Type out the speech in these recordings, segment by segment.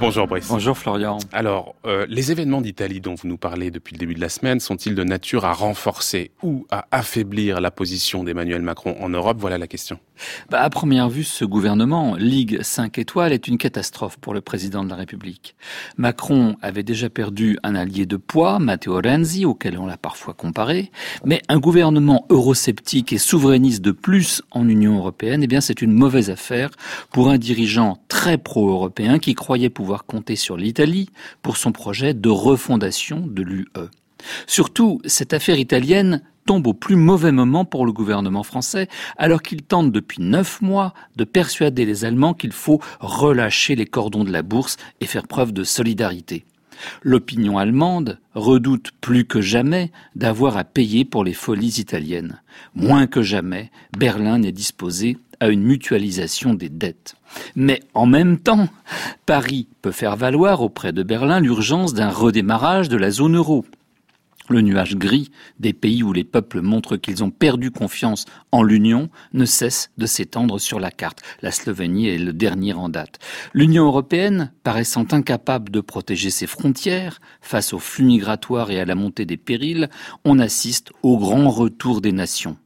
Bonjour Brice. Bonjour Florian. Alors, euh, les événements d'Italie dont vous nous parlez depuis le début de la semaine sont-ils de nature à renforcer ou à affaiblir la position d'Emmanuel Macron en Europe? Voilà la question. Bah, à première vue, ce gouvernement, Ligue 5 étoiles, est une catastrophe pour le président de la République. Macron avait déjà perdu un allié de poids, Matteo Renzi, auquel on l'a parfois comparé, mais un gouvernement eurosceptique et souverainiste de plus en Union européenne, eh bien, c'est une mauvaise affaire pour un dirigeant très pro-européen qui croyait pouvoir compter sur l'Italie pour son projet de refondation de l'UE. Surtout, cette affaire italienne tombe au plus mauvais moment pour le gouvernement français, alors qu'il tente depuis neuf mois de persuader les Allemands qu'il faut relâcher les cordons de la bourse et faire preuve de solidarité. L'opinion allemande redoute plus que jamais d'avoir à payer pour les folies italiennes. Moins que jamais, Berlin n'est disposé à une mutualisation des dettes. Mais en même temps, Paris peut faire valoir auprès de Berlin l'urgence d'un redémarrage de la zone euro. Le nuage gris des pays où les peuples montrent qu'ils ont perdu confiance en l'Union ne cesse de s'étendre sur la carte. La Slovénie est le dernier en date. L'Union européenne, paraissant incapable de protéger ses frontières face aux flux migratoires et à la montée des périls, on assiste au grand retour des nations.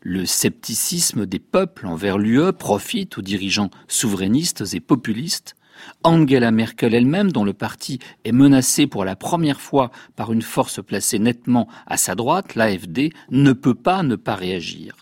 Le scepticisme des peuples envers l'UE profite aux dirigeants souverainistes et populistes Angela Merkel elle-même, dont le parti est menacé pour la première fois par une force placée nettement à sa droite, l'AFD, ne peut pas ne pas réagir.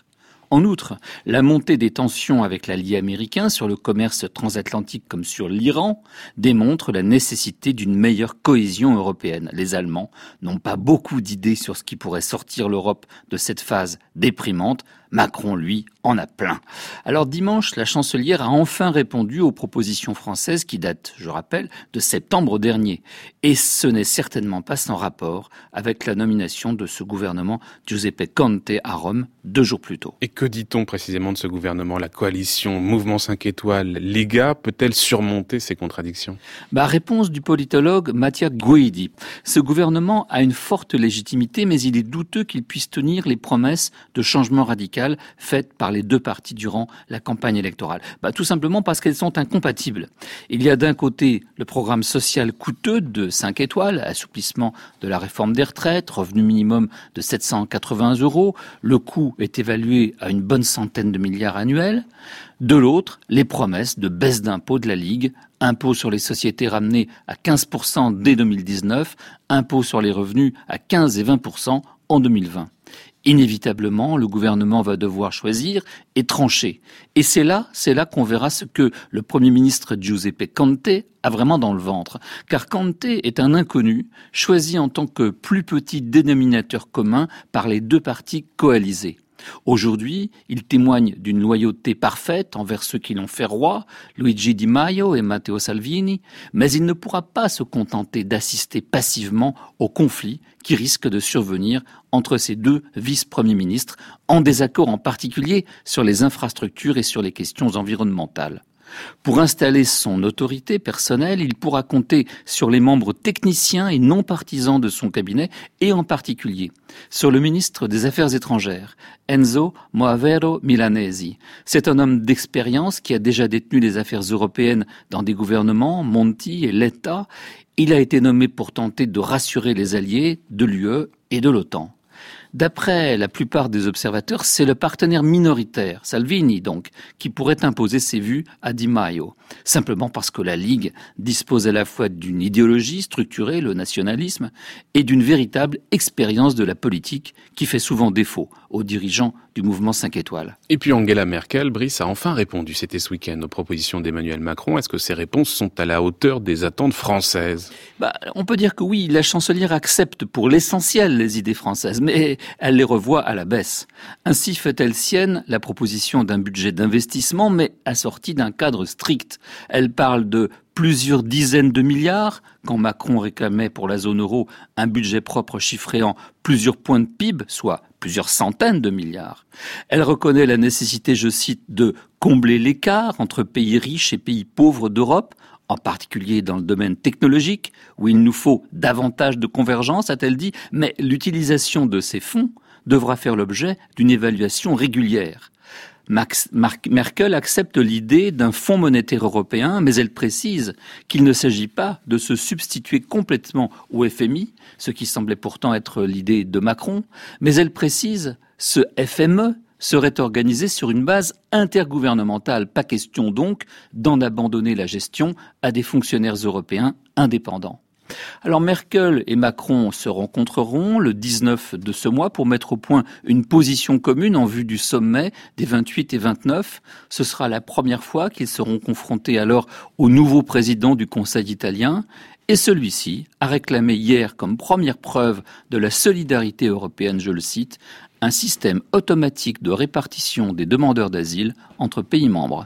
En outre, la montée des tensions avec l'allié américain sur le commerce transatlantique comme sur l'Iran démontre la nécessité d'une meilleure cohésion européenne. Les Allemands n'ont pas beaucoup d'idées sur ce qui pourrait sortir l'Europe de cette phase déprimante. Macron, lui, en a plein. Alors dimanche, la chancelière a enfin répondu aux propositions françaises qui datent, je rappelle, de septembre dernier. Et ce n'est certainement pas sans rapport avec la nomination de ce gouvernement Giuseppe Conte à Rome deux jours plus tôt. Et que dit-on précisément de ce gouvernement? La coalition Mouvement 5 étoiles, Liga, peut-elle surmonter ces contradictions? Bah, Réponse du politologue Mattia Guidi. Ce gouvernement a une forte légitimité, mais il est douteux qu'il puisse tenir les promesses de changement radical faites par les deux partis durant la campagne électorale bah, Tout simplement parce qu'elles sont incompatibles. Il y a d'un côté le programme social coûteux de 5 étoiles, assouplissement de la réforme des retraites, revenu minimum de 780 euros. Le coût est évalué à une bonne centaine de milliards annuels. De l'autre, les promesses de baisse d'impôts de la Ligue, impôt sur les sociétés ramené à 15% dès 2019, impôt sur les revenus à 15 et 20% en 2020. Inévitablement, le gouvernement va devoir choisir et trancher. Et c'est là, c'est là qu'on verra ce que le Premier ministre Giuseppe Conte a vraiment dans le ventre. Car Conte est un inconnu, choisi en tant que plus petit dénominateur commun par les deux partis coalisés. Aujourd'hui, il témoigne d'une loyauté parfaite envers ceux qui l'ont fait roi, Luigi Di Maio et Matteo Salvini, mais il ne pourra pas se contenter d'assister passivement au conflit qui risque de survenir entre ces deux vice-premiers ministres, en désaccord en particulier sur les infrastructures et sur les questions environnementales. Pour installer son autorité personnelle, il pourra compter sur les membres techniciens et non partisans de son cabinet, et en particulier sur le ministre des Affaires étrangères, Enzo Moavero Milanesi. C'est un homme d'expérience qui a déjà détenu les affaires européennes dans des gouvernements, Monti et Letta. Il a été nommé pour tenter de rassurer les alliés de l'UE et de l'OTAN. D'après la plupart des observateurs, c'est le partenaire minoritaire, Salvini donc, qui pourrait imposer ses vues à Di Maio, simplement parce que la Ligue dispose à la fois d'une idéologie structurée, le nationalisme, et d'une véritable expérience de la politique qui fait souvent défaut aux dirigeants du mouvement 5 étoiles. Et puis Angela Merkel, Brice, a enfin répondu, c'était ce week-end, aux propositions d'Emmanuel Macron. Est-ce que ces réponses sont à la hauteur des attentes françaises? Bah, On peut dire que oui, la chancelière accepte pour l'essentiel les idées françaises, mais elle les revoit à la baisse. Ainsi fait-elle sienne la proposition d'un budget d'investissement, mais assorti d'un cadre strict. Elle parle de plusieurs dizaines de milliards, quand Macron réclamait pour la zone euro un budget propre chiffré en plusieurs points de PIB, soit plusieurs centaines de milliards. Elle reconnaît la nécessité, je cite, de combler l'écart entre pays riches et pays pauvres d'Europe, en particulier dans le domaine technologique, où il nous faut davantage de convergence, a-t-elle dit, mais l'utilisation de ces fonds devra faire l'objet d'une évaluation régulière. Merkel accepte l'idée d'un fonds monétaire européen, mais elle précise qu'il ne s'agit pas de se substituer complètement au FMI, ce qui semblait pourtant être l'idée de Macron, mais elle précise ce FME serait organisé sur une base intergouvernementale. Pas question donc d'en abandonner la gestion à des fonctionnaires européens indépendants. Alors Merkel et Macron se rencontreront le 19 de ce mois pour mettre au point une position commune en vue du sommet des 28 et 29. Ce sera la première fois qu'ils seront confrontés alors au nouveau président du Conseil italien et celui-ci a réclamé hier comme première preuve de la solidarité européenne, je le cite, un système automatique de répartition des demandeurs d'asile entre pays membres.